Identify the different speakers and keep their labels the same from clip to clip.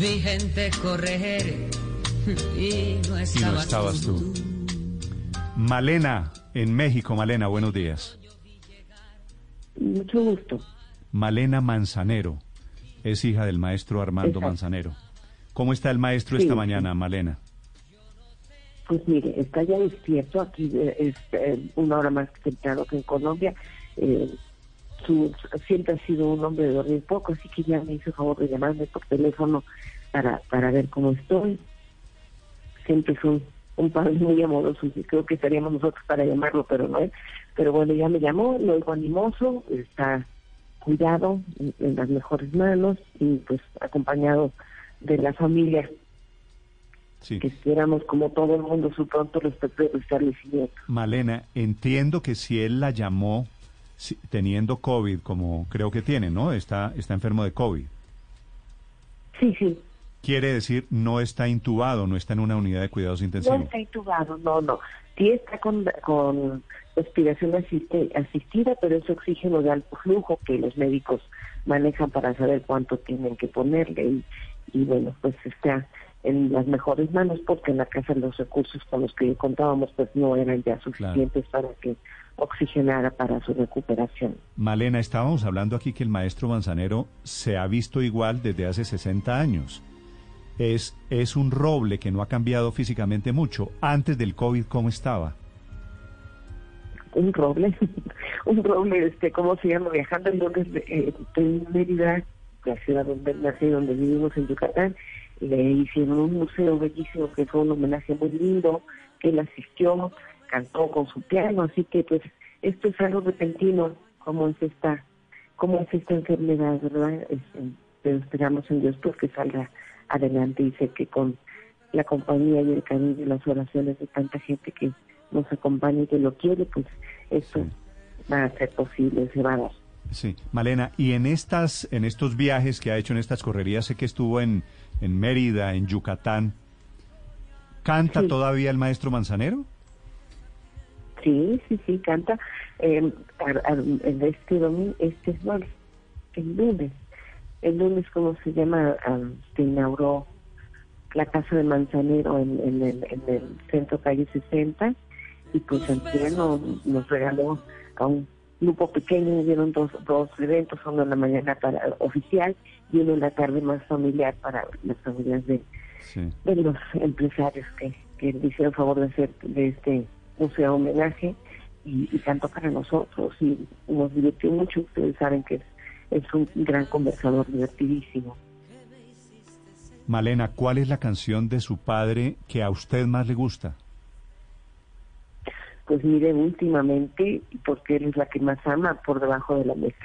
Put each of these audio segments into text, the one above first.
Speaker 1: Vi gente correr y no
Speaker 2: Y no estabas tú. Malena, en México. Malena, buenos días.
Speaker 3: Mucho gusto.
Speaker 2: Malena Manzanero es hija del maestro Armando
Speaker 3: Exacto.
Speaker 2: Manzanero. ¿Cómo está el maestro
Speaker 3: Sí,
Speaker 2: esta mañana, Malena?
Speaker 3: Pues mire, está ya despierto, aquí eh, es eh, una hora más temprano que en Colombia. Eh, su, siempre ha sido un hombre de dormir poco, así que ya me hizo favor de llamarme por teléfono para, para ver cómo estoy. Siempre es un, un padre muy amoroso y creo que estaríamos nosotros para llamarlo, pero no es. Pero bueno, ya me llamó, lo oigo animoso, está cuidado, en, en las mejores manos y pues acompañado de la familia
Speaker 2: Sí.
Speaker 3: que esperamos como todo el mundo su pronto respeto y restablecimiento.
Speaker 2: Malena, entiendo que si él la llamó si- teniendo COVID, como creo que tiene, ¿no? Está, está enfermo de COVID.
Speaker 3: Sí, sí,
Speaker 2: Quiere decir, no está intubado, no está en una unidad de cuidados
Speaker 3: no
Speaker 2: intensivos.
Speaker 3: está intubado, no, no. Sí está con, con respiración asiste- asistida, pero es oxígeno de alto flujo que los médicos manejan para saber cuánto tienen que ponerle y, y bueno, pues está en las mejores manos porque en la casa los recursos con los que contábamos pues no eran ya suficientes para que oxigenara para su recuperación.
Speaker 2: Malena, estábamos hablando aquí que el maestro Manzanero se ha visto igual desde hace 60 años. Es, es un roble que no ha cambiado físicamente mucho. Antes del COVID, ¿cómo estaba?
Speaker 3: un roble, un roble, este, ¿cómo se llama? Viajando en donde, eh, en Mérida, la ciudad donde nací, donde vivimos en Yucatán, le hicieron un museo bellísimo que fue un homenaje muy lindo, que él asistió, cantó con su piano, así que pues esto es algo repentino, como es esta, como es esta enfermedad, ¿verdad? Este, pero esperamos en Dios pues que salga adelante y sé que con la compañía y el cariño y las oraciones de tanta gente que nos acompaña y que lo quiere, pues eso va a ser posible, se va a dar.
Speaker 2: Sí, Malena, y en estas, en estos viajes que ha hecho en estas correrías, sé que estuvo en, en Mérida, en Yucatán. ¿Canta
Speaker 3: Sí.
Speaker 2: todavía el maestro Manzanero?
Speaker 3: Sí, sí, sí, canta. Eh, a- a- en este domingo, este no, el lunes, el lunes, ¿cómo se llama? Ah, se inauguró la casa de Manzanero en, en el, en el centro calle 60 y pues antier nos, nos regaló a un grupo pequeño, dieron dos, dos eventos, uno en la mañana para oficial y uno en la tarde más familiar para las familias de,
Speaker 2: Sí.
Speaker 3: de los empresarios que, que hicieron favor de hacer de este museo homenaje y, y cantó para nosotros y nos divirtió mucho. Ustedes saben que es, es un gran conversador divertidísimo.
Speaker 2: Malena, ¿cuál es la canción de su padre que a usted más le gusta?
Speaker 3: Pues mire, últimamente, porque él es la que más ama, por debajo de la mesa.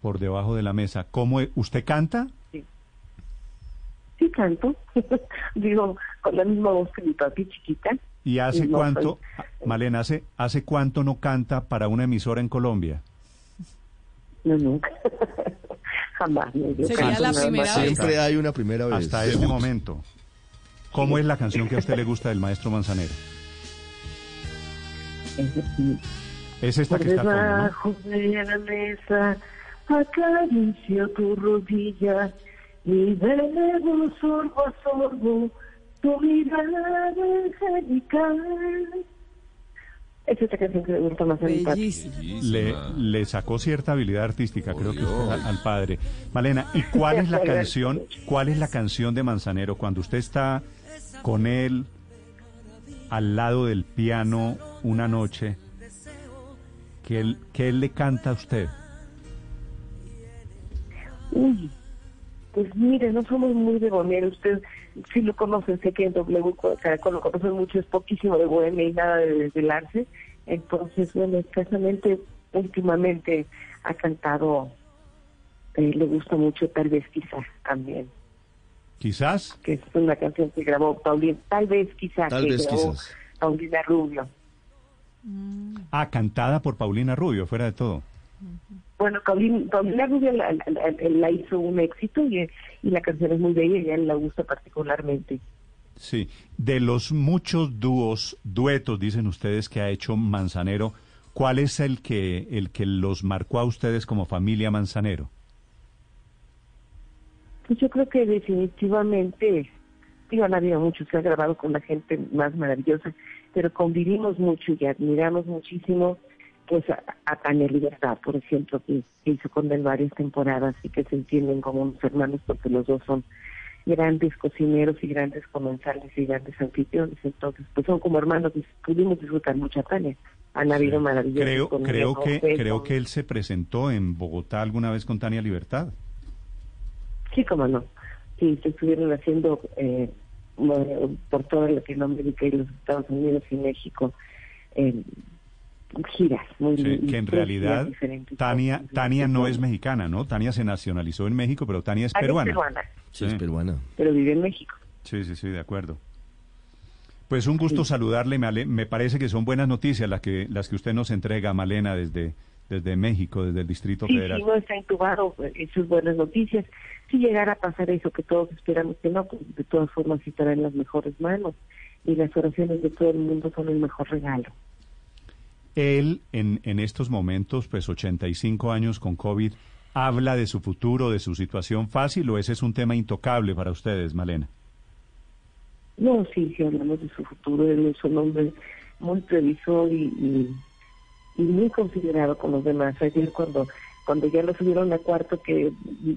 Speaker 2: Por debajo de la mesa. ¿Cómo usted canta?
Speaker 3: Sí canto, digo, con la misma voz que mi papi chiquita.
Speaker 2: ¿Y hace
Speaker 3: No,
Speaker 2: cuánto,
Speaker 3: soy-
Speaker 2: Malena, hace, hace cuánto no canta para una emisora en Colombia?
Speaker 3: No, nunca. Jamás me dio
Speaker 4: Sería
Speaker 3: canto
Speaker 4: la primera vez.
Speaker 5: Siempre hay una primera vez.
Speaker 2: Hasta este momento. ¿Cómo es la canción que a usted le gusta del maestro Manzanero?
Speaker 3: Es
Speaker 2: esta
Speaker 3: Por
Speaker 2: que está al fondo, ¿no?
Speaker 3: debajo de la mesa acaricio tu rodilla y bebo sorbo a sorbo tu mirada angelical. Es esta canción que me gusta más a.
Speaker 2: Le, le sacó cierta habilidad artística, creo que al, al padre. Malena, ¿y cuál es la canción, cuál es la canción de Manzanero cuando usted está con él al lado del piano una noche? que él, que él le canta a usted?
Speaker 3: Uy, pues mire, no somos muy de bohemia. Usted sí lo conocen, sé que en W Caracol lo conocen mucho, es poquísimo de bohemia y nada de desvelarse. Entonces, bueno, escasamente, últimamente ha cantado eh, le gusta mucho Tal vez quizá también.
Speaker 2: ¿Quizás?
Speaker 3: Que es una canción que grabó Paulina, tal vez quizá
Speaker 4: Tal
Speaker 3: que
Speaker 4: vez
Speaker 3: grabó
Speaker 4: quizás.
Speaker 3: Paulina Rubio.
Speaker 2: Ah, cantada por Paulina Rubio, fuera de todo.
Speaker 3: Bueno, Paulina, Paulina Rubio la, la- la- la hizo un éxito y, y la canción es muy bella y a él la gusta particularmente.
Speaker 2: Sí, de los muchos dúos, duetos, dicen ustedes que ha hecho Manzanero, ¿cuál es el que el que los marcó a ustedes como familia Manzanero?
Speaker 3: Pues yo creo que definitivamente, digo, han habido muchos, se ha grabado con la gente más maravillosa, pero convivimos mucho y admiramos muchísimo pues a, a Tania Libertad, por ejemplo, que, que hizo con él varias temporadas y que se entienden como unos hermanos porque los dos son grandes cocineros y grandes comensales y grandes anfitriones, entonces pues son como hermanos y pudimos disfrutar mucho a Tania. Han habido maravillosos
Speaker 2: Creo,
Speaker 3: con
Speaker 2: creo que creo
Speaker 3: con-
Speaker 2: que él se presentó en Bogotá alguna vez con Tania Libertad.
Speaker 3: Sí, cómo no. Sí, se estuvieron haciendo eh, bueno, por toda Latinoamérica y los Estados Unidos y México eh, giras muy
Speaker 2: Sí, que en realidad. Tania Tania no es mexicana, ¿no? Tania se nacionalizó en México, pero Tania es peruana.
Speaker 3: peruana,
Speaker 4: Sí, es
Speaker 2: Sí.
Speaker 4: peruana.
Speaker 3: pero vive en México.
Speaker 2: Sí, sí, sí, de acuerdo. Pues un gusto saludarle, me, ale- me parece que son buenas noticias las que las que usted nos entrega, Malena, desde desde México, desde el Distrito
Speaker 3: Sí,
Speaker 2: Federal.
Speaker 3: si no está intubado, eso es buenas noticias. Si llegara a pasar eso que todos esperamos que no, pues de todas formas estará en las mejores manos. Y las oraciones de todo el mundo son el mejor regalo.
Speaker 2: Él, en, en estos momentos, pues 85 años con COVID, habla de su futuro, de su situación fácil, o ese es un tema intocable para ustedes, Malena.
Speaker 3: No, sí, sí, hablamos de su futuro. Él es un hombre muy previsor y, y, muy considerado con los demás. Ayer cuando cuando ya lo subieron a cuarto que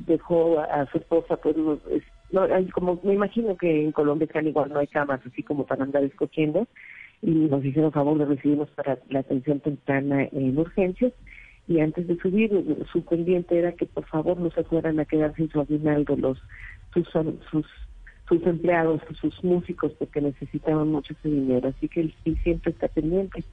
Speaker 3: dejó a, su esposa, pues hay como me imagino que en Colombia están igual, no hay camas así como para andar escogiendo y nos hicieron favor de recibirnos para la atención temprana en urgencias y antes de subir su pendiente era que por favor no se fueran a quedar sin su aguinaldo los sus sus sus empleados, sus músicos, porque necesitaban mucho ese dinero. Así que él siempre está pendiente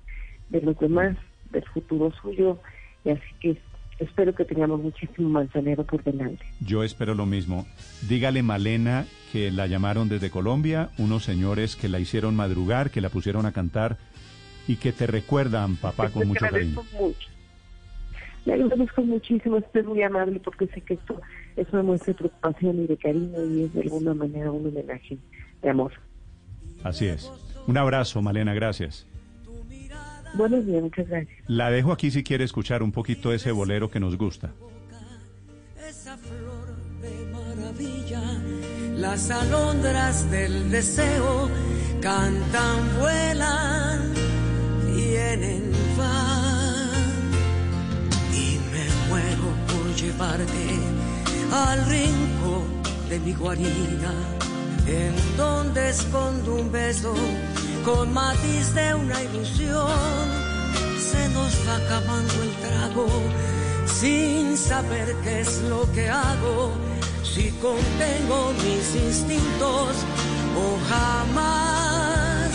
Speaker 3: de los demás, del futuro suyo, y así que espero que tengamos muchísimo manzanero por delante.
Speaker 2: Yo espero lo mismo. Dígale, Malena, que la llamaron desde Colombia, unos señores que la hicieron madrugar, que la pusieron a cantar y que te recuerdan, papá, con
Speaker 3: Le
Speaker 2: mucho cariño.
Speaker 3: mucho. Le agradezco muchísimo, usted es muy amable porque sé que esto es una muestra de preocupación y de cariño y es de alguna manera un homenaje de amor.
Speaker 2: Así es. Un abrazo, Malena, gracias.
Speaker 3: Buenos días, muchas gracias.
Speaker 2: La dejo aquí si quiere escuchar un poquito ese bolero que nos gusta.
Speaker 1: esa flor de maravilla. Las alondras del deseo cantan, vuelan, vienen, van. Y me muero por llevarte al rincón de mi guarida, en donde escondo un beso con matiz de una ilusión. Se nos va acabando el trago sin saber qué es lo que hago, si contengo mis instintos o jamás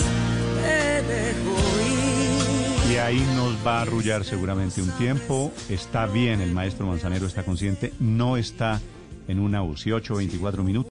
Speaker 1: te dejo ir.
Speaker 2: Y ahí nos va a arrullar seguramente un tiempo. Está bien, el maestro Manzanero está consciente, no está en una UCI 8 24 minutos.